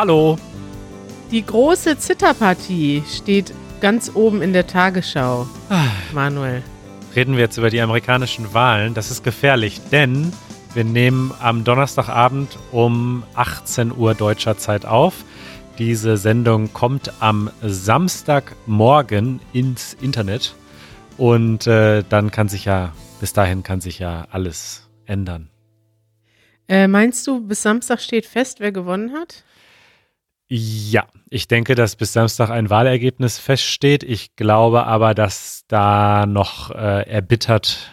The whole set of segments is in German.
Hallo. Die große Zitterpartie steht ganz oben in der Tagesschau. Manuel. Reden wir jetzt über die amerikanischen Wahlen. Das ist gefährlich, denn wir nehmen am Donnerstagabend um 18 Uhr deutscher Zeit auf. Diese Sendung kommt am Samstagmorgen ins Internet. Und äh, dann kann sich ja, bis dahin kann sich ja alles ändern. Äh, meinst du, bis Samstag steht fest, wer gewonnen hat? Ja, ich denke, dass bis Samstag ein Wahlergebnis feststeht. Ich glaube aber, dass da noch äh, erbittert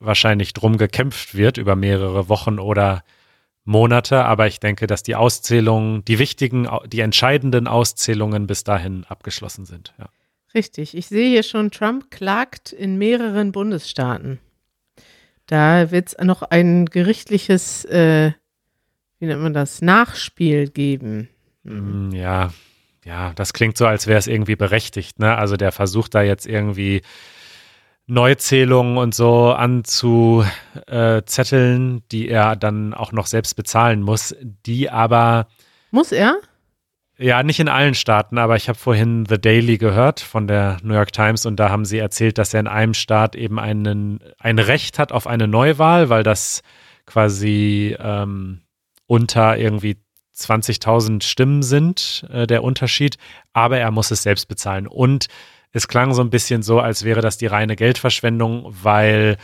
wahrscheinlich drum gekämpft wird über mehrere Wochen oder Monate. Aber ich denke, dass die Auszählungen, die wichtigen, die entscheidenden Auszählungen bis dahin abgeschlossen sind. Ja. Richtig. Ich sehe hier schon, Trump klagt in mehreren Bundesstaaten. Da wird es noch ein gerichtliches, äh, wie nennt man das, Nachspiel geben. Mhm. Ja, ja, das klingt so, als wäre es irgendwie berechtigt. Ne? Also der versucht da jetzt irgendwie Neuzählungen und so anzuzetteln, die er dann auch noch selbst bezahlen muss, die aber. Muss er? Ja, nicht in allen Staaten, aber ich habe vorhin The Daily gehört von der New York Times und da haben sie erzählt, dass er in einem Staat eben einen, ein Recht hat auf eine Neuwahl, weil das quasi ähm, unter irgendwie 20.000 Stimmen sind, äh, der Unterschied, aber er muss es selbst bezahlen. Und es klang so ein bisschen so, als wäre das die reine Geldverschwendung, weil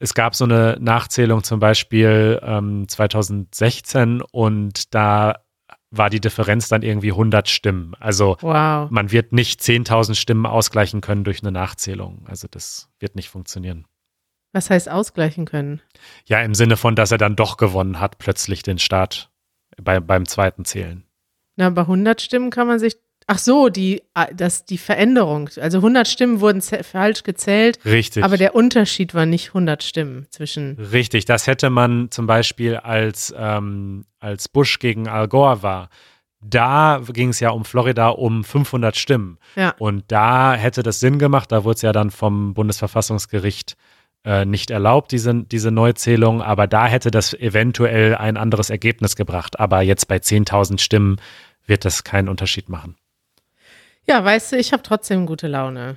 es gab so eine Nachzählung zum Beispiel ähm, 2016 und da war die Differenz dann irgendwie 100 Stimmen. Also wow. man wird nicht 10.000 Stimmen ausgleichen können durch eine Nachzählung. Also das wird nicht funktionieren. Was heißt ausgleichen können? Ja, im Sinne von, dass er dann doch gewonnen hat, plötzlich den Staat bei, beim zweiten Zählen. Na, bei 100 Stimmen kann man sich. Ach so, die, das, die Veränderung. Also 100 Stimmen wurden falsch gezählt. Richtig. Aber der Unterschied war nicht 100 Stimmen zwischen. Richtig, das hätte man zum Beispiel als, ähm, als Bush gegen Al Gore war. Da ging es ja um Florida um 500 Stimmen. Ja. Und da hätte das Sinn gemacht. Da wurde es ja dann vom Bundesverfassungsgericht äh, nicht erlaubt, diese, diese Neuzählung, aber da hätte das eventuell ein anderes Ergebnis gebracht. Aber jetzt bei 10.000 Stimmen wird das keinen Unterschied machen. Ja, weißt du, ich habe trotzdem gute Laune.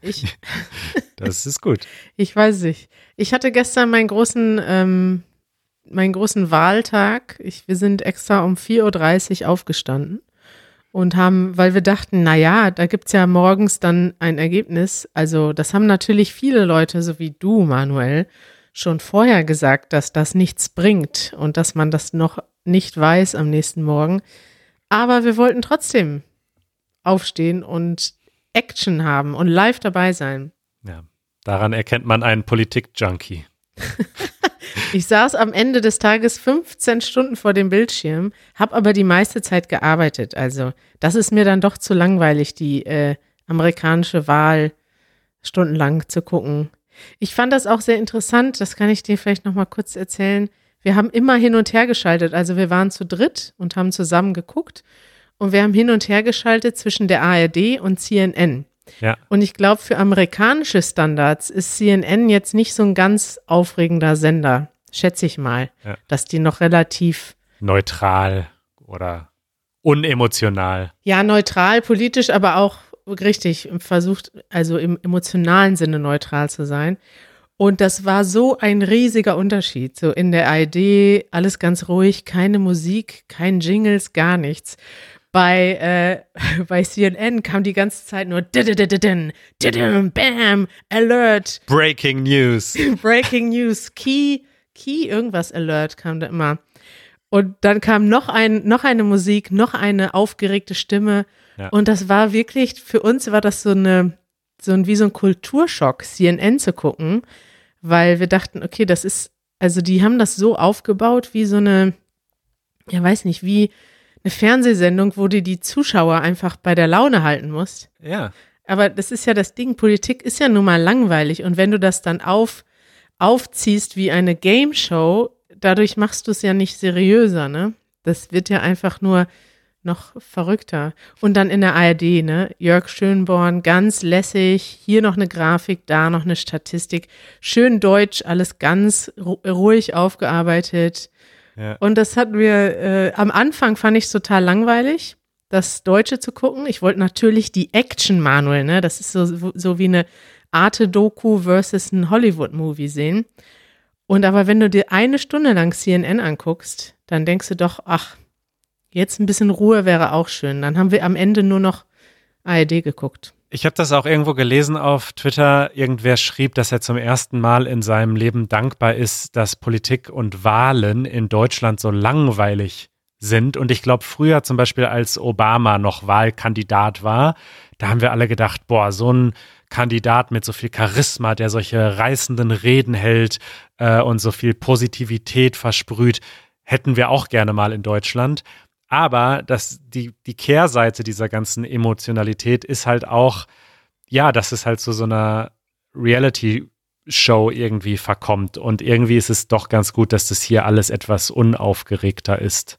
Ich, das ist gut. ich weiß nicht. Ich hatte gestern meinen großen, ähm, meinen großen Wahltag. Ich, wir sind extra um 4.30 Uhr aufgestanden und haben, weil wir dachten, na ja, da gibt's ja morgens dann ein Ergebnis. Also das haben natürlich viele Leute, so wie du, Manuel, schon vorher gesagt, dass das nichts bringt und dass man das noch nicht weiß am nächsten Morgen. Aber wir wollten trotzdem aufstehen und Action haben und live dabei sein. Ja, daran erkennt man einen Politik-Junkie. Ich saß am Ende des Tages 15 Stunden vor dem Bildschirm, habe aber die meiste Zeit gearbeitet. Also das ist mir dann doch zu langweilig, die äh, amerikanische Wahl stundenlang zu gucken. Ich fand das auch sehr interessant, das kann ich dir vielleicht noch mal kurz erzählen. Wir haben immer hin und her geschaltet, also wir waren zu dritt und haben zusammen geguckt und wir haben hin und her geschaltet zwischen der ARD und CNN. Ja. Und ich glaube, für amerikanische Standards ist CNN jetzt nicht so ein ganz aufregender Sender, schätze ich mal, ja. dass die noch relativ neutral oder unemotional. Ja, neutral, politisch, aber auch richtig versucht, also im emotionalen Sinne neutral zu sein. Und das war so ein riesiger Unterschied. So in der ID alles ganz ruhig, keine Musik, kein Jingles, gar nichts bei, äh, bei CNN kam die ganze Zeit nur Bam, Alert. Breaking News. Breaking News. Key, Key, irgendwas Alert kam da immer. Und dann kam noch ein, noch eine Musik, noch eine aufgeregte Stimme. Ja. Und das war wirklich, für uns war das so eine, so ein, wie so ein Kulturschock, CNN zu gucken, weil wir dachten, okay, das ist, also die haben das so aufgebaut wie so eine, ja, weiß nicht, wie, eine Fernsehsendung, wo du die Zuschauer einfach bei der Laune halten musst. Ja. Aber das ist ja das Ding, Politik ist ja nun mal langweilig und wenn du das dann auf, aufziehst wie eine Game Show, dadurch machst du es ja nicht seriöser, ne? Das wird ja einfach nur noch verrückter. Und dann in der ARD, ne? Jörg Schönborn, ganz lässig, hier noch eine Grafik, da noch eine Statistik. Schön deutsch, alles ganz ruhig aufgearbeitet. Ja. Und das hat mir, äh, am Anfang fand ich es total langweilig, das Deutsche zu gucken. Ich wollte natürlich die Action Manuel, ne? Das ist so, so wie eine Arte-Doku versus ein Hollywood-Movie sehen. Und aber wenn du dir eine Stunde lang CNN anguckst, dann denkst du doch, ach, jetzt ein bisschen Ruhe wäre auch schön. Dann haben wir am Ende nur noch ARD geguckt. Ich habe das auch irgendwo gelesen auf Twitter. Irgendwer schrieb, dass er zum ersten Mal in seinem Leben dankbar ist, dass Politik und Wahlen in Deutschland so langweilig sind. Und ich glaube, früher zum Beispiel, als Obama noch Wahlkandidat war, da haben wir alle gedacht, boah, so ein Kandidat mit so viel Charisma, der solche reißenden Reden hält äh, und so viel Positivität versprüht, hätten wir auch gerne mal in Deutschland. Aber das, die, die Kehrseite dieser ganzen Emotionalität ist halt auch, ja, dass es halt zu so einer Reality-Show irgendwie verkommt. Und irgendwie ist es doch ganz gut, dass das hier alles etwas unaufgeregter ist.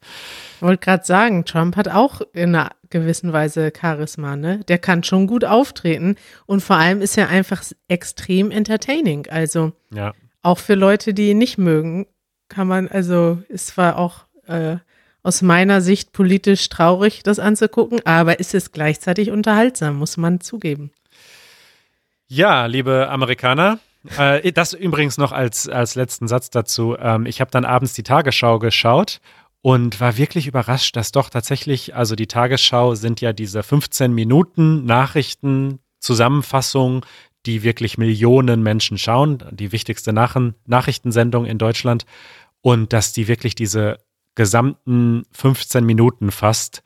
Ich wollte gerade sagen, Trump hat auch in einer gewissen Weise Charisma, ne? Der kann schon gut auftreten und vor allem ist er einfach extrem entertaining. Also ja. auch für Leute, die ihn nicht mögen, kann man, also es war auch äh, aus meiner Sicht politisch traurig, das anzugucken, aber ist es gleichzeitig unterhaltsam, muss man zugeben. Ja, liebe Amerikaner, äh, das übrigens noch als, als letzten Satz dazu. Ähm, ich habe dann abends die Tagesschau geschaut und war wirklich überrascht, dass doch tatsächlich, also die Tagesschau sind ja diese 15 Minuten Nachrichten, Zusammenfassung, die wirklich Millionen Menschen schauen, die wichtigste Nach Nachrichtensendung in Deutschland und dass die wirklich diese gesamten 15 Minuten fast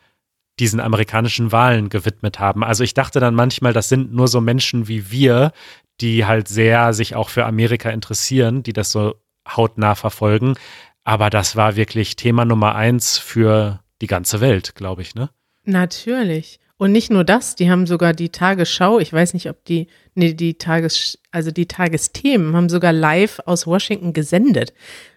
diesen amerikanischen Wahlen gewidmet haben. Also ich dachte dann manchmal, das sind nur so Menschen wie wir, die halt sehr sich auch für Amerika interessieren, die das so hautnah verfolgen. Aber das war wirklich Thema Nummer eins für die ganze Welt, glaube ich, ne? Natürlich. Und nicht nur das, die haben sogar die Tagesschau, ich weiß nicht, ob die, nee, die Tages, also die Tagesthemen haben sogar live aus Washington gesendet.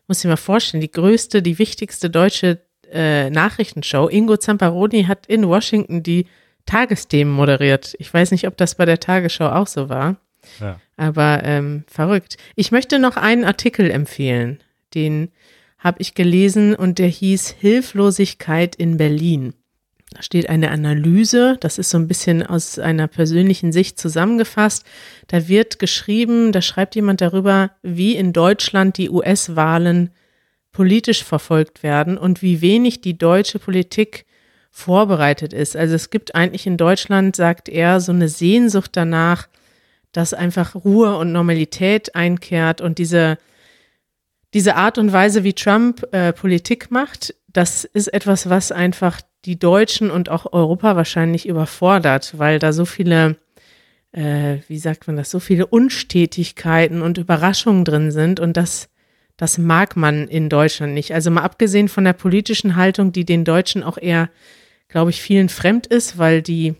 Muss ich mir vorstellen, die größte, die wichtigste deutsche äh, Nachrichtenshow. Ingo Zamparoni hat in Washington die Tagesthemen moderiert. Ich weiß nicht, ob das bei der Tagesschau auch so war. Ja. Aber ähm, verrückt. Ich möchte noch einen Artikel empfehlen. Den habe ich gelesen und der hieß Hilflosigkeit in Berlin. Da steht eine Analyse, das ist so ein bisschen aus einer persönlichen Sicht zusammengefasst. Da wird geschrieben, da schreibt jemand darüber, wie in Deutschland die US-Wahlen politisch verfolgt werden und wie wenig die deutsche Politik vorbereitet ist. Also es gibt eigentlich in Deutschland, sagt er, so eine Sehnsucht danach, dass einfach Ruhe und Normalität einkehrt und diese, diese Art und Weise, wie Trump äh, Politik macht, das ist etwas, was einfach die Deutschen und auch Europa wahrscheinlich überfordert, weil da so viele, äh, wie sagt man das, so viele Unstetigkeiten und Überraschungen drin sind und das, das mag man in Deutschland nicht. Also mal abgesehen von der politischen Haltung, die den Deutschen auch eher, glaube ich, vielen fremd ist, weil die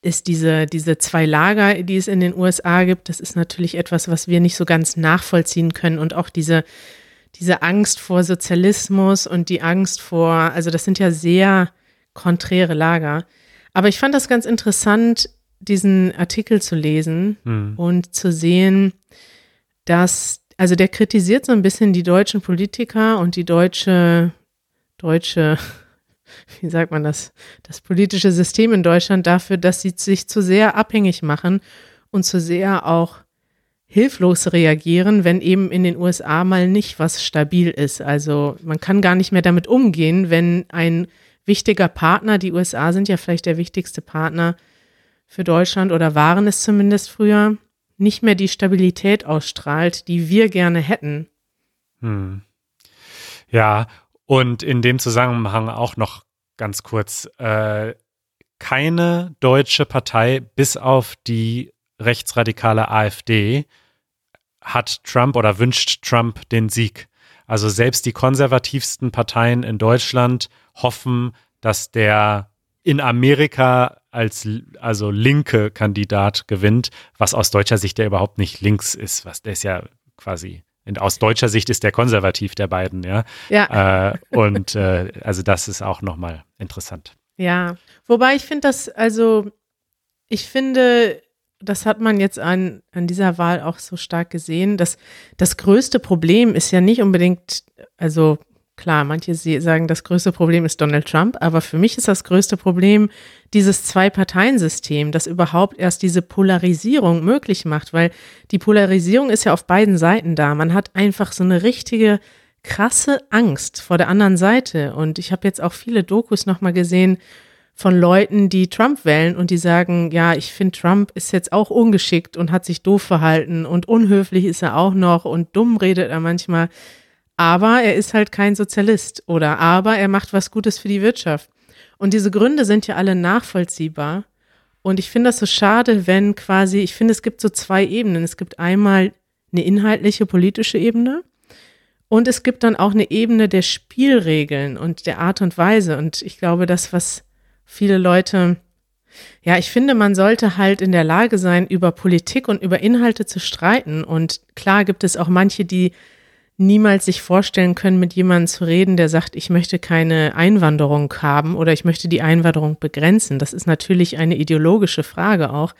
ist diese, diese zwei Lager, die es in den USA gibt, das ist natürlich etwas, was wir nicht so ganz nachvollziehen können und auch diese diese Angst vor Sozialismus und die Angst vor, also das sind ja sehr konträre Lager. Aber ich fand das ganz interessant, diesen Artikel zu lesen hm. und zu sehen, dass, also der kritisiert so ein bisschen die deutschen Politiker und die deutsche, deutsche, wie sagt man das, das politische System in Deutschland dafür, dass sie sich zu sehr abhängig machen und zu sehr auch hilflos reagieren, wenn eben in den USA mal nicht was stabil ist. Also man kann gar nicht mehr damit umgehen, wenn ein wichtiger Partner, die USA sind ja vielleicht der wichtigste Partner für Deutschland oder waren es zumindest früher, nicht mehr die Stabilität ausstrahlt, die wir gerne hätten. Hm. Ja, und in dem Zusammenhang auch noch ganz kurz, äh, keine deutsche Partei bis auf die rechtsradikale AfD hat Trump oder wünscht Trump den Sieg. Also selbst die konservativsten Parteien in Deutschland hoffen, dass der in Amerika als also linke Kandidat gewinnt, was aus deutscher Sicht ja überhaupt nicht links ist, was der ist ja quasi aus deutscher Sicht ist der konservativ der beiden, ja. Ja. Äh, und äh, also das ist auch nochmal interessant. Ja, wobei ich finde das, also ich finde, das hat man jetzt an, an dieser Wahl auch so stark gesehen, dass das größte Problem ist ja nicht unbedingt, also klar, manche sagen, das größte Problem ist Donald Trump, aber für mich ist das größte Problem dieses Zwei-Parteien-System, das überhaupt erst diese Polarisierung möglich macht, weil die Polarisierung ist ja auf beiden Seiten da. Man hat einfach so eine richtige krasse Angst vor der anderen Seite. Und ich habe jetzt auch viele Dokus nochmal gesehen, von Leuten, die Trump wählen und die sagen, ja, ich finde, Trump ist jetzt auch ungeschickt und hat sich doof verhalten und unhöflich ist er auch noch und dumm redet er manchmal. Aber er ist halt kein Sozialist oder aber er macht was Gutes für die Wirtschaft. Und diese Gründe sind ja alle nachvollziehbar. Und ich finde das so schade, wenn quasi, ich finde, es gibt so zwei Ebenen. Es gibt einmal eine inhaltliche politische Ebene und es gibt dann auch eine Ebene der Spielregeln und der Art und Weise. Und ich glaube, das, was viele Leute, ja, ich finde, man sollte halt in der Lage sein, über Politik und über Inhalte zu streiten. Und klar gibt es auch manche, die niemals sich vorstellen können, mit jemandem zu reden, der sagt, ich möchte keine Einwanderung haben oder ich möchte die Einwanderung begrenzen. Das ist natürlich eine ideologische Frage auch.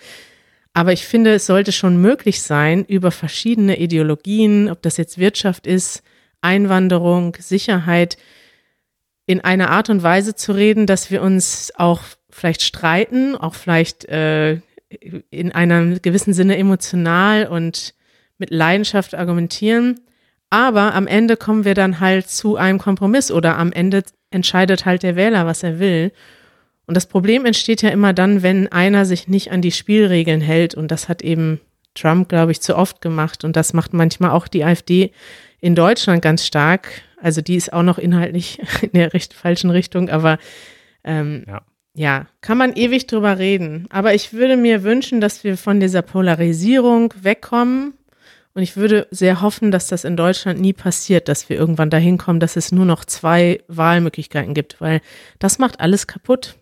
Aber ich finde, es sollte schon möglich sein, über verschiedene Ideologien, ob das jetzt Wirtschaft ist, Einwanderung, Sicherheit, in einer Art und Weise zu reden, dass wir uns auch vielleicht streiten, auch vielleicht äh, in einem gewissen Sinne emotional und mit Leidenschaft argumentieren. Aber am Ende kommen wir dann halt zu einem Kompromiss oder am Ende entscheidet halt der Wähler, was er will. Und das Problem entsteht ja immer dann, wenn einer sich nicht an die Spielregeln hält. Und das hat eben Trump, glaube ich, zu oft gemacht. Und das macht manchmal auch die AfD in Deutschland ganz stark. Also die ist auch noch inhaltlich in der recht, falschen Richtung, aber ähm, ja. ja, kann man ewig drüber reden. Aber ich würde mir wünschen, dass wir von dieser Polarisierung wegkommen. Und ich würde sehr hoffen, dass das in Deutschland nie passiert, dass wir irgendwann dahin kommen, dass es nur noch zwei Wahlmöglichkeiten gibt, weil das macht alles kaputt.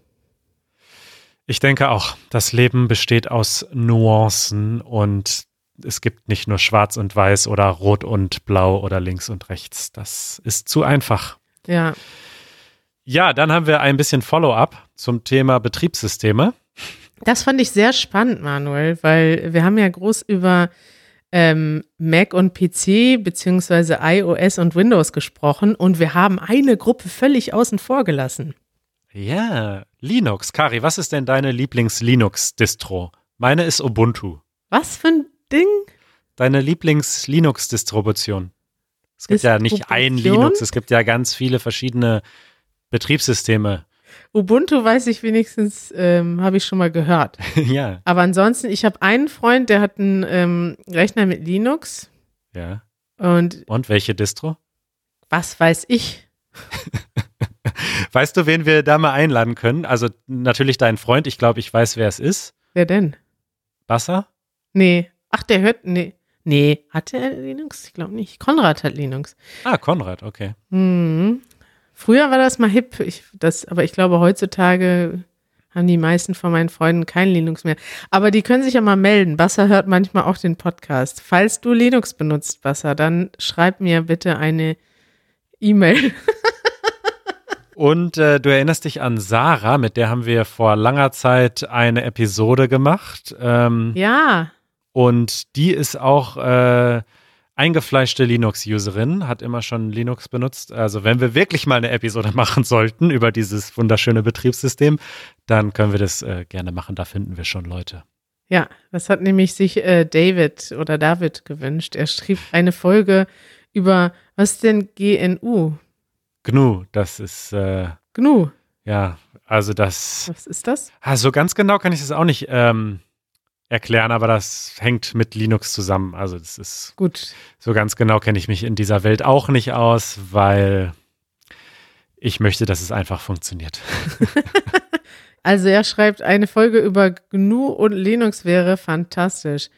Ich denke auch, das Leben besteht aus Nuancen und es gibt nicht nur schwarz und weiß oder rot und blau oder links und rechts. Das ist zu einfach. Ja. Ja, dann haben wir ein bisschen Follow-up zum Thema Betriebssysteme. Das fand ich sehr spannend, Manuel, weil wir haben ja groß über ähm, Mac und PC beziehungsweise iOS und Windows gesprochen und wir haben eine Gruppe völlig außen vor gelassen. Ja, Linux. Kari, was ist denn deine Lieblings-Linux-Distro? Meine ist Ubuntu. Was für ein Ding? Deine Lieblings-Linux-Distribution. Es gibt ja nicht ein Linux, es gibt ja ganz viele verschiedene Betriebssysteme. Ubuntu weiß ich wenigstens, ähm, habe ich schon mal gehört. ja. Aber ansonsten, ich habe einen Freund, der hat einen ähm, Rechner mit Linux. Ja. Und, Und welche Distro? Was weiß ich? weißt du, wen wir da mal einladen können? Also natürlich dein Freund, ich glaube, ich weiß, wer es ist. Wer denn? Basser? Nee. Ach, der hört, nee. Nee, hat er Linux? Ich glaube nicht. Konrad hat Linux. Ah, Konrad, okay. Mhm. Früher war das mal hip, ich, das, aber ich glaube, heutzutage haben die meisten von meinen Freunden kein Linux mehr. Aber die können sich ja mal melden. Basser hört manchmal auch den Podcast. Falls du Linux benutzt, Basser, dann schreib mir bitte eine E-Mail. Und äh, du erinnerst dich an Sarah, mit der haben wir vor langer Zeit eine Episode gemacht. Ähm, ja. Und die ist auch äh, eingefleischte Linux-Userin, hat immer schon Linux benutzt. Also wenn wir wirklich mal eine Episode machen sollten über dieses wunderschöne Betriebssystem, dann können wir das äh, gerne machen. Da finden wir schon Leute. Ja, das hat nämlich sich äh, David oder David gewünscht. Er schrieb eine Folge über, was denn GNU? GNU, das ist. Äh, GNU. Ja, also das. Was ist das? Also ganz genau kann ich das auch nicht ähm, erklären, aber das hängt mit Linux zusammen. Also das ist gut. So ganz genau kenne ich mich in dieser Welt auch nicht aus, weil ich möchte, dass es einfach funktioniert. also er schreibt, eine Folge über GNU und Linux wäre fantastisch.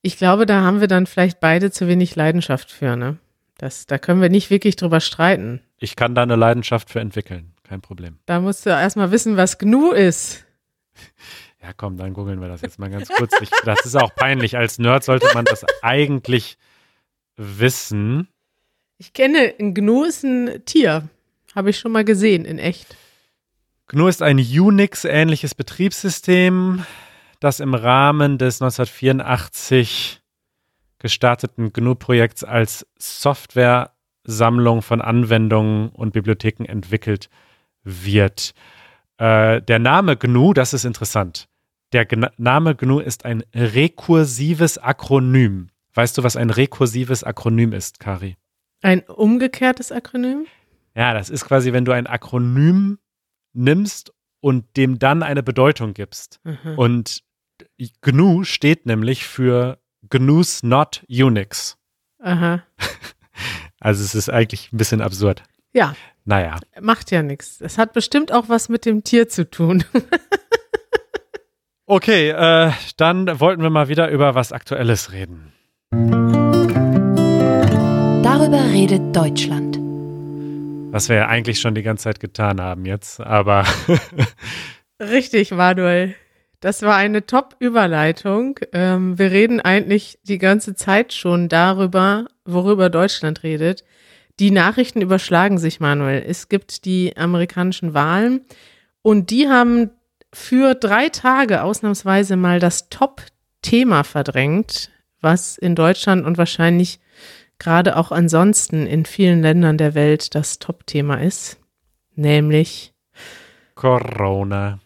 Ich glaube, da haben wir dann vielleicht beide zu wenig Leidenschaft für, ne? Das, da können wir nicht wirklich drüber streiten. Ich kann da eine Leidenschaft für entwickeln, kein Problem. Da musst du erstmal wissen, was GNU ist. Ja, komm, dann googeln wir das jetzt mal ganz kurz. Ich, das ist auch peinlich. Als Nerd sollte man das eigentlich wissen. Ich kenne, ein Gnu ist ein Tier. Habe ich schon mal gesehen, in echt. GNU ist ein Unix-ähnliches Betriebssystem. das im Rahmen des 1984 gestarteten GNU-Projekts als Software-Sammlung von Anwendungen und Bibliotheken entwickelt wird. Äh, der Name GNU, das ist interessant. Der Gna Name GNU ist ein rekursives Akronym. Weißt du, was ein rekursives Akronym ist, Kari? Ein umgekehrtes Akronym? Ja, das ist quasi, wenn du ein Akronym nimmst und dem dann eine Bedeutung gibst. Aha. Und GNU steht nämlich für GNU's Not Unix. Aha. Also es ist eigentlich ein bisschen absurd. Ja, Naja, macht ja nichts. Es hat bestimmt auch was mit dem Tier zu tun. okay, äh, dann wollten wir mal wieder über was Aktuelles reden. Darüber redet Deutschland. Was wir ja eigentlich schon die ganze Zeit getan haben jetzt, aber Richtig, Manuel. Das war eine Top-Überleitung. Ähm, wir reden eigentlich die ganze Zeit schon darüber, worüber Deutschland redet. Die Nachrichten überschlagen sich, Manuel. Es gibt die amerikanischen Wahlen und die haben für drei Tage ausnahmsweise mal das Top-Thema verdrängt, was in Deutschland und wahrscheinlich gerade auch ansonsten in vielen Ländern der Welt das Top-Thema ist. Nämlich Corona.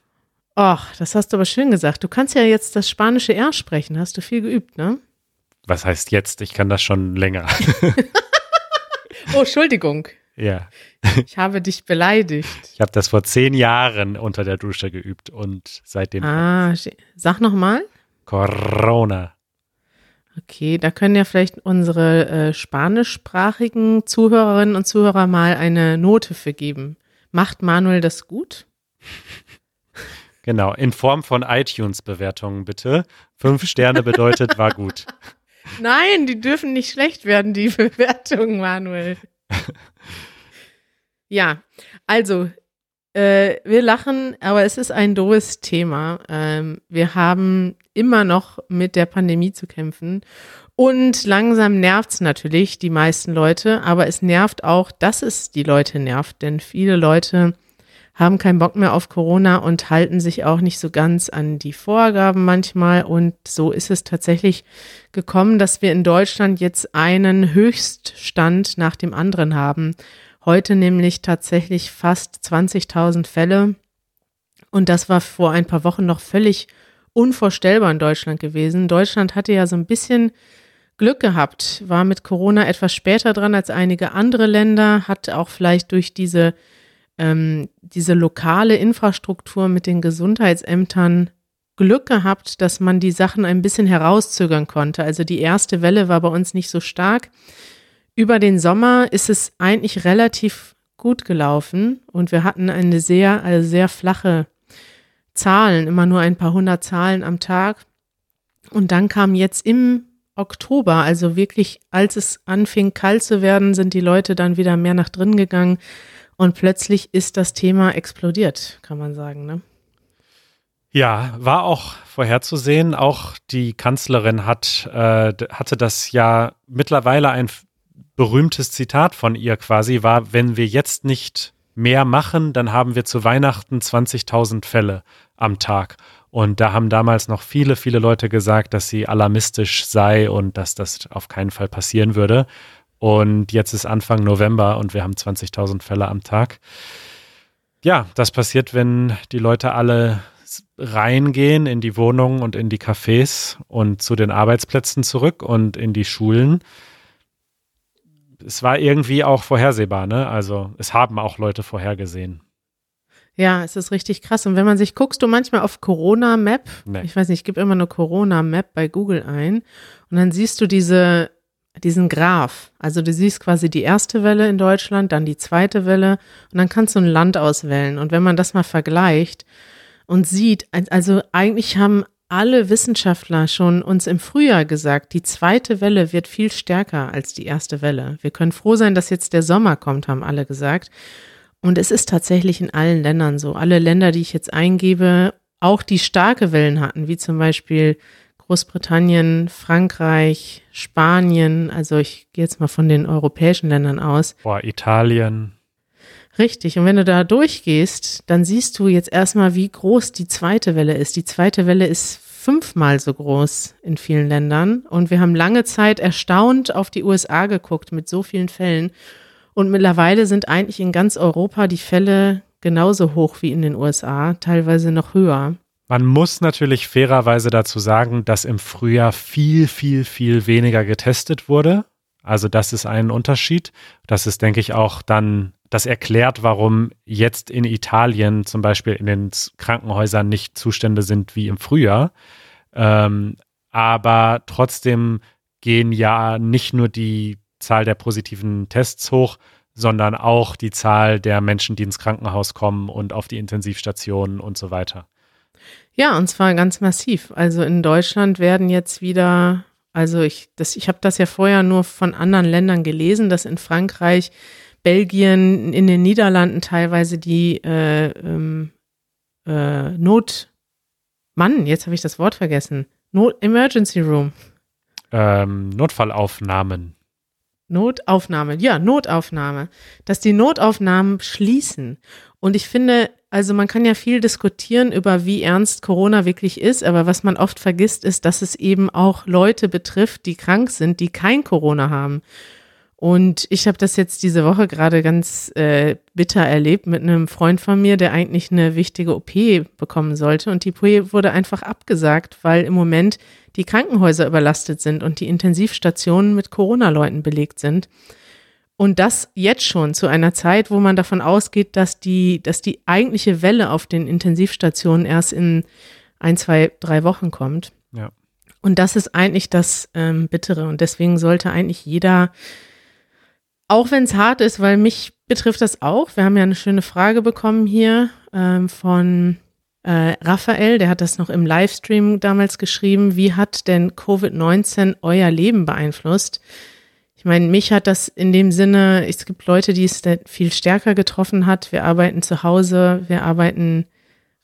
Ach, das hast du aber schön gesagt. Du kannst ja jetzt das spanische R sprechen. Hast du viel geübt, ne? Was heißt jetzt? Ich kann das schon länger. Oh, Entschuldigung. Ja, Ich habe dich beleidigt. ich habe das vor zehn Jahren unter der Dusche geübt und seitdem Ah, sag noch mal. Corona. Okay, da können ja vielleicht unsere äh, spanischsprachigen Zuhörerinnen und Zuhörer mal eine Note für geben. Macht Manuel das gut? Genau, in Form von iTunes-Bewertungen bitte. Fünf Sterne bedeutet, war gut. Nein, die dürfen nicht schlecht werden, die Bewertungen, Manuel. Ja, also, äh, wir lachen, aber es ist ein doofes Thema. Ähm, wir haben immer noch mit der Pandemie zu kämpfen. Und langsam nervt's natürlich die meisten Leute, aber es nervt auch, dass es die Leute nervt, denn viele Leute haben keinen Bock mehr auf Corona und halten sich auch nicht so ganz an die Vorgaben manchmal. Und so ist es tatsächlich gekommen, dass wir in Deutschland jetzt einen Höchststand nach dem anderen haben. Heute nämlich tatsächlich fast 20.000 Fälle. Und das war vor ein paar Wochen noch völlig unvorstellbar in Deutschland gewesen. Deutschland hatte ja so ein bisschen Glück gehabt, war mit Corona etwas später dran als einige andere Länder, hat auch vielleicht durch diese, ähm, diese lokale Infrastruktur mit den Gesundheitsämtern Glück gehabt, dass man die Sachen ein bisschen herauszögern konnte. Also die erste Welle war bei uns nicht so stark. Über den Sommer ist es eigentlich relativ gut gelaufen und wir hatten eine sehr, also sehr flache Zahlen, immer nur ein paar hundert Zahlen am Tag. Und dann kam jetzt im Oktober, also wirklich, als es anfing kalt zu werden, sind die Leute dann wieder mehr nach drin gegangen und plötzlich ist das Thema explodiert, kann man sagen. Ne? Ja, war auch vorherzusehen. Auch die Kanzlerin hat, äh, hatte das ja mittlerweile ein berühmtes Zitat von ihr quasi, war, wenn wir jetzt nicht mehr machen, dann haben wir zu Weihnachten 20.000 Fälle am Tag. Und da haben damals noch viele, viele Leute gesagt, dass sie alarmistisch sei und dass das auf keinen Fall passieren würde. Und jetzt ist Anfang November und wir haben 20.000 Fälle am Tag. Ja, das passiert, wenn die Leute alle reingehen in die Wohnungen und in die Cafés und zu den Arbeitsplätzen zurück und in die Schulen. Es war irgendwie auch vorhersehbar, ne? Also es haben auch Leute vorhergesehen. Ja, es ist richtig krass. Und wenn man sich guckst, du manchmal auf Corona Map, Nee. ich weiß nicht, ich gebe immer nur Corona Map bei Google ein und dann siehst du diese, diesen Graph. Also du siehst quasi die erste Welle in Deutschland, dann die zweite Welle und dann kannst du ein Land auswählen. Und wenn man das mal vergleicht und sieht, also eigentlich haben alle Wissenschaftler schon uns im Frühjahr gesagt, die zweite Welle wird viel stärker als die erste Welle. Wir können froh sein, dass jetzt der Sommer kommt, haben alle gesagt. Und es ist tatsächlich in allen Ländern so. Alle Länder, die ich jetzt eingebe, auch die starke Wellen hatten, wie zum Beispiel Großbritannien, Frankreich, Spanien. Also ich gehe jetzt mal von den europäischen Ländern aus. Boah, Italien. Richtig. Und wenn du da durchgehst, dann siehst du jetzt erstmal, wie groß die zweite Welle ist. Die zweite Welle ist fünfmal so groß in vielen Ländern. Und wir haben lange Zeit erstaunt auf die USA geguckt mit so vielen Fällen. Und mittlerweile sind eigentlich in ganz Europa die Fälle genauso hoch wie in den USA, teilweise noch höher. Man muss natürlich fairerweise dazu sagen, dass im Frühjahr viel, viel, viel weniger getestet wurde. Also das ist ein Unterschied. Das ist, denke ich, auch dann, das erklärt, warum jetzt in Italien zum Beispiel in den Krankenhäusern nicht Zustände sind wie im Frühjahr. Ähm, aber trotzdem gehen ja nicht nur die Zahl der positiven Tests hoch, sondern auch die Zahl der Menschen, die ins Krankenhaus kommen und auf die Intensivstationen und so weiter. Ja, und zwar ganz massiv. Also in Deutschland werden jetzt wieder, also ich, ich habe das ja vorher nur von anderen Ländern gelesen, dass in Frankreich, Belgien, in den Niederlanden teilweise die äh, ähm, äh, Not, Mann, jetzt habe ich das Wort vergessen. Not Emergency Room. Ähm, Notfallaufnahmen. Notaufnahme, ja, Notaufnahme, dass die Notaufnahmen schließen. Und ich finde, also man kann ja viel diskutieren über, wie ernst Corona wirklich ist, aber was man oft vergisst, ist, dass es eben auch Leute betrifft, die krank sind, die kein Corona haben. Und ich habe das jetzt diese Woche gerade ganz äh, bitter erlebt mit einem Freund von mir, der eigentlich eine wichtige OP bekommen sollte. Und die OP wurde einfach abgesagt, weil im Moment die Krankenhäuser überlastet sind und die Intensivstationen mit Corona-Leuten belegt sind. Und das jetzt schon zu einer Zeit, wo man davon ausgeht, dass die, dass die eigentliche Welle auf den Intensivstationen erst in ein, zwei, drei Wochen kommt. Ja. Und das ist eigentlich das ähm, Bittere. Und deswegen sollte eigentlich jeder auch wenn es hart ist, weil mich betrifft das auch. Wir haben ja eine schöne Frage bekommen hier ähm, von äh, Raphael, der hat das noch im Livestream damals geschrieben. Wie hat denn Covid-19 euer Leben beeinflusst? Ich meine, mich hat das in dem Sinne, es gibt Leute, die es viel stärker getroffen hat. Wir arbeiten zu Hause, wir arbeiten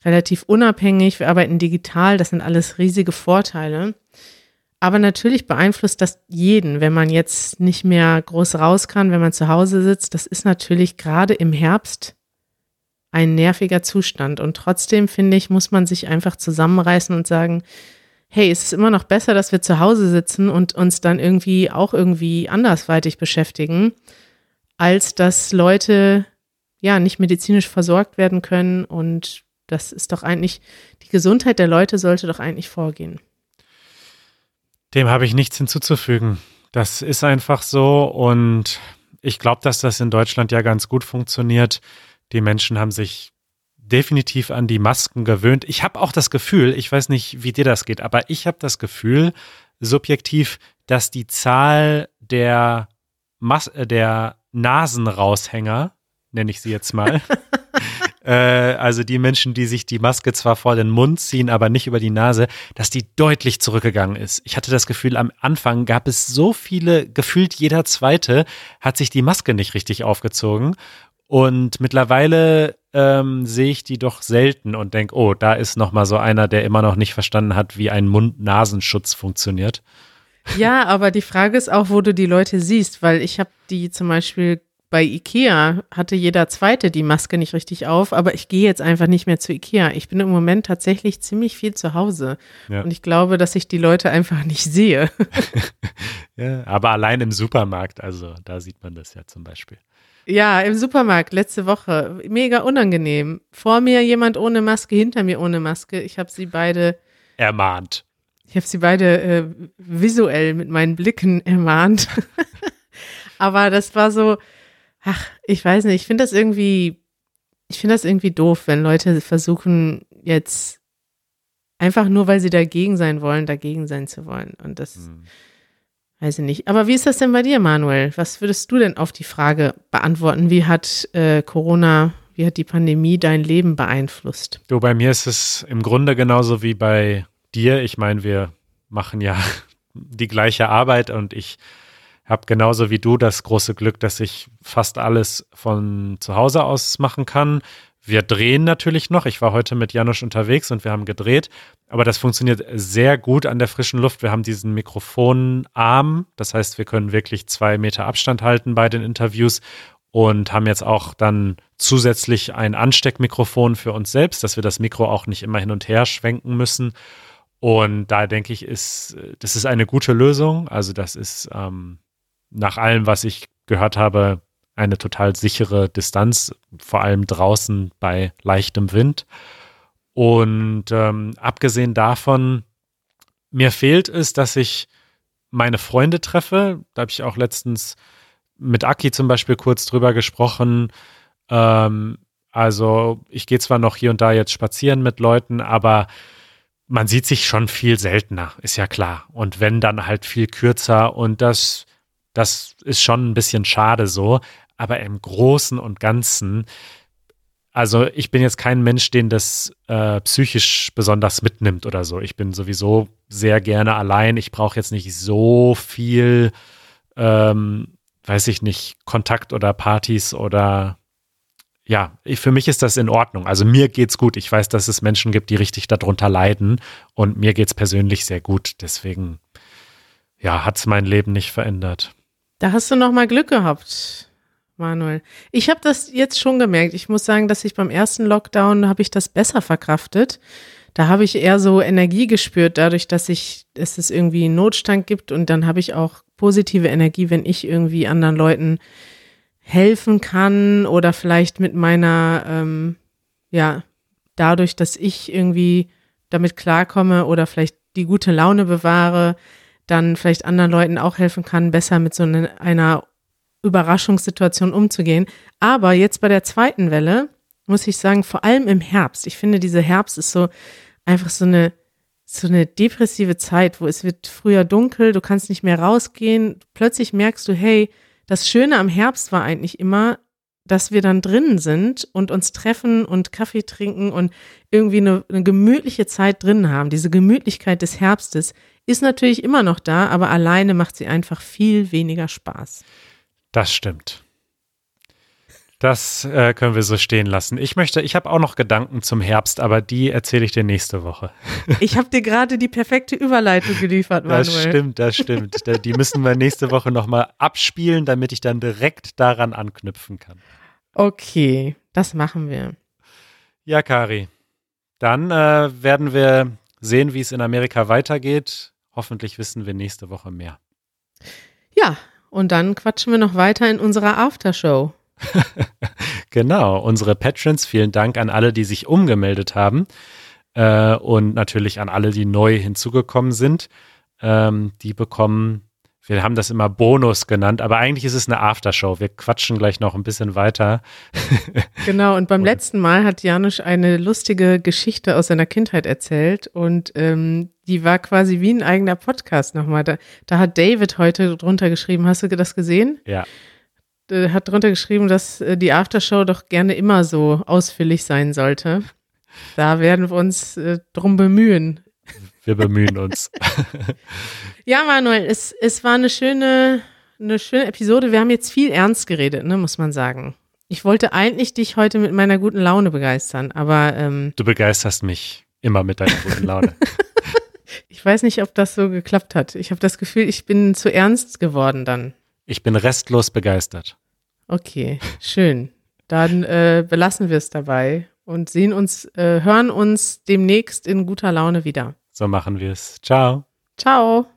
relativ unabhängig, wir arbeiten digital, das sind alles riesige Vorteile. Aber natürlich beeinflusst das jeden, wenn man jetzt nicht mehr groß raus kann, wenn man zu Hause sitzt. Das ist natürlich gerade im Herbst ein nerviger Zustand. Und trotzdem finde ich, muss man sich einfach zusammenreißen und sagen, hey, es ist immer noch besser, dass wir zu Hause sitzen und uns dann irgendwie auch irgendwie andersweitig beschäftigen, als dass Leute ja nicht medizinisch versorgt werden können. Und das ist doch eigentlich, die Gesundheit der Leute sollte doch eigentlich vorgehen. Dem habe ich nichts hinzuzufügen. Das ist einfach so und ich glaube, dass das in Deutschland ja ganz gut funktioniert. Die Menschen haben sich definitiv an die Masken gewöhnt. Ich habe auch das Gefühl, ich weiß nicht, wie dir das geht, aber ich habe das Gefühl, subjektiv, dass die Zahl der, Mas äh, der Nasenraushänger, nenne ich sie jetzt mal, äh, also die Menschen, die sich die Maske zwar vor den Mund ziehen, aber nicht über die Nase, dass die deutlich zurückgegangen ist. Ich hatte das Gefühl, am Anfang gab es so viele, gefühlt jeder zweite hat sich die Maske nicht richtig aufgezogen. Und mittlerweile ähm, sehe ich die doch selten und denke, oh, da ist noch mal so einer, der immer noch nicht verstanden hat, wie ein Mund-Nasenschutz funktioniert. Ja, aber die Frage ist auch, wo du die Leute siehst, weil ich habe die zum Beispiel bei Ikea hatte jeder Zweite die Maske nicht richtig auf, aber ich gehe jetzt einfach nicht mehr zu Ikea. Ich bin im Moment tatsächlich ziemlich viel zu Hause ja. und ich glaube, dass ich die Leute einfach nicht sehe. ja, aber allein im Supermarkt, also da sieht man das ja zum Beispiel. Ja, im Supermarkt letzte Woche. Mega unangenehm. Vor mir jemand ohne Maske, hinter mir ohne Maske. Ich habe sie beide ermahnt. Ich habe sie beide äh, visuell mit meinen Blicken ermahnt. Aber das war so, ach, ich weiß nicht, ich finde das irgendwie, ich finde das irgendwie doof, wenn Leute versuchen, jetzt einfach nur, weil sie dagegen sein wollen, dagegen sein zu wollen. Und das hm. weiß ich nicht. Aber wie ist das denn bei dir, Manuel? Was würdest du denn auf die Frage beantworten? Wie hat äh, Corona, wie hat die Pandemie dein Leben beeinflusst? Du, bei mir ist es im Grunde genauso wie bei dir. Ich meine, wir machen ja die gleiche Arbeit und ich habe genauso wie du das große Glück, dass ich fast alles von zu Hause aus machen kann. Wir drehen natürlich noch. Ich war heute mit Janusz unterwegs und wir haben gedreht. Aber das funktioniert sehr gut an der frischen Luft. Wir haben diesen Mikrofonarm. Das heißt, wir können wirklich zwei Meter Abstand halten bei den Interviews und haben jetzt auch dann zusätzlich ein Ansteckmikrofon für uns selbst, dass wir das Mikro auch nicht immer hin und her schwenken müssen. Und da denke ich, ist, das ist eine gute Lösung. Also das ist ähm, nach allem, was ich gehört habe, eine total sichere Distanz, vor allem draußen bei leichtem Wind. Und ähm, abgesehen davon, mir fehlt es, dass ich meine Freunde treffe. Da habe ich auch letztens mit Aki zum Beispiel kurz drüber gesprochen. Ähm, also ich gehe zwar noch hier und da jetzt spazieren mit Leuten, aber man sieht sich schon viel seltener, ist ja klar. Und wenn dann halt viel kürzer und das, das ist schon ein bisschen schade so. Aber im Großen und Ganzen, also ich bin jetzt kein Mensch, den das äh, psychisch besonders mitnimmt oder so. Ich bin sowieso sehr gerne allein. Ich brauche jetzt nicht so viel, ähm, weiß ich nicht, Kontakt oder Partys oder ja, für mich ist das in Ordnung. Also mir geht's gut. Ich weiß, dass es Menschen gibt, die richtig darunter leiden und mir geht's persönlich sehr gut. Deswegen, ja, hat's mein Leben nicht verändert. Da hast du noch mal Glück gehabt, Manuel. Ich habe das jetzt schon gemerkt. Ich muss sagen, dass ich beim ersten Lockdown habe ich das besser verkraftet. Da habe ich eher so Energie gespürt, dadurch, dass ich, dass es irgendwie einen Notstand gibt und dann habe ich auch positive Energie, wenn ich irgendwie anderen Leuten helfen kann oder vielleicht mit meiner, ähm, ja, dadurch, dass ich irgendwie damit klarkomme oder vielleicht die gute Laune bewahre, dann vielleicht anderen Leuten auch helfen kann, besser mit so eine, einer Überraschungssituation umzugehen. Aber jetzt bei der zweiten Welle muss ich sagen, vor allem im Herbst. Ich finde, dieser Herbst ist so einfach so eine so eine depressive Zeit, wo es wird früher dunkel, du kannst nicht mehr rausgehen. Plötzlich merkst du, hey, das Schöne am Herbst war eigentlich immer, dass wir dann drinnen sind und uns treffen und Kaffee trinken und irgendwie eine, eine gemütliche Zeit drin haben. Diese Gemütlichkeit des Herbstes ist natürlich immer noch da, aber alleine macht sie einfach viel weniger Spaß. Das stimmt. Das äh, können wir so stehen lassen. Ich möchte, ich habe auch noch Gedanken zum Herbst, aber die erzähle ich dir nächste Woche. Ich habe dir gerade die perfekte Überleitung geliefert, Manuel. Das stimmt, das stimmt. die müssen wir nächste Woche nochmal abspielen, damit ich dann direkt daran anknüpfen kann. Okay, das machen wir. Ja, Kari. Dann äh, werden wir sehen, wie es in Amerika weitergeht. Hoffentlich wissen wir nächste Woche mehr. Ja, und dann quatschen wir noch weiter in unserer Aftershow. genau, unsere Patrons, vielen Dank an alle, die sich umgemeldet haben äh, und natürlich an alle, die neu hinzugekommen sind. Ähm, die bekommen, wir haben das immer Bonus genannt, aber eigentlich ist es eine Aftershow. Wir quatschen gleich noch ein bisschen weiter. genau, und beim und, letzten Mal hat Janusz eine lustige Geschichte aus seiner Kindheit erzählt und ähm, die war quasi wie ein eigener Podcast nochmal. Da, da hat David heute drunter geschrieben, hast du das gesehen? Ja. Äh, hat drunter geschrieben, dass äh, die Aftershow doch gerne immer so ausführlich sein sollte. Da werden wir uns äh, drum bemühen. Wir bemühen uns. ja, Manuel, es, es war eine schöne, eine schöne Episode. Wir haben jetzt viel ernst geredet, ne, muss man sagen. Ich wollte eigentlich dich heute mit meiner guten Laune begeistern, aber ähm, Du begeisterst mich immer mit deiner guten Laune. ich weiß nicht, ob das so geklappt hat. Ich habe das Gefühl, ich bin zu ernst geworden dann. Ich bin restlos begeistert. Okay, schön. Dann äh, belassen wir es dabei und sehen uns, äh, hören uns demnächst in guter Laune wieder. So machen wir es. Ciao. Ciao.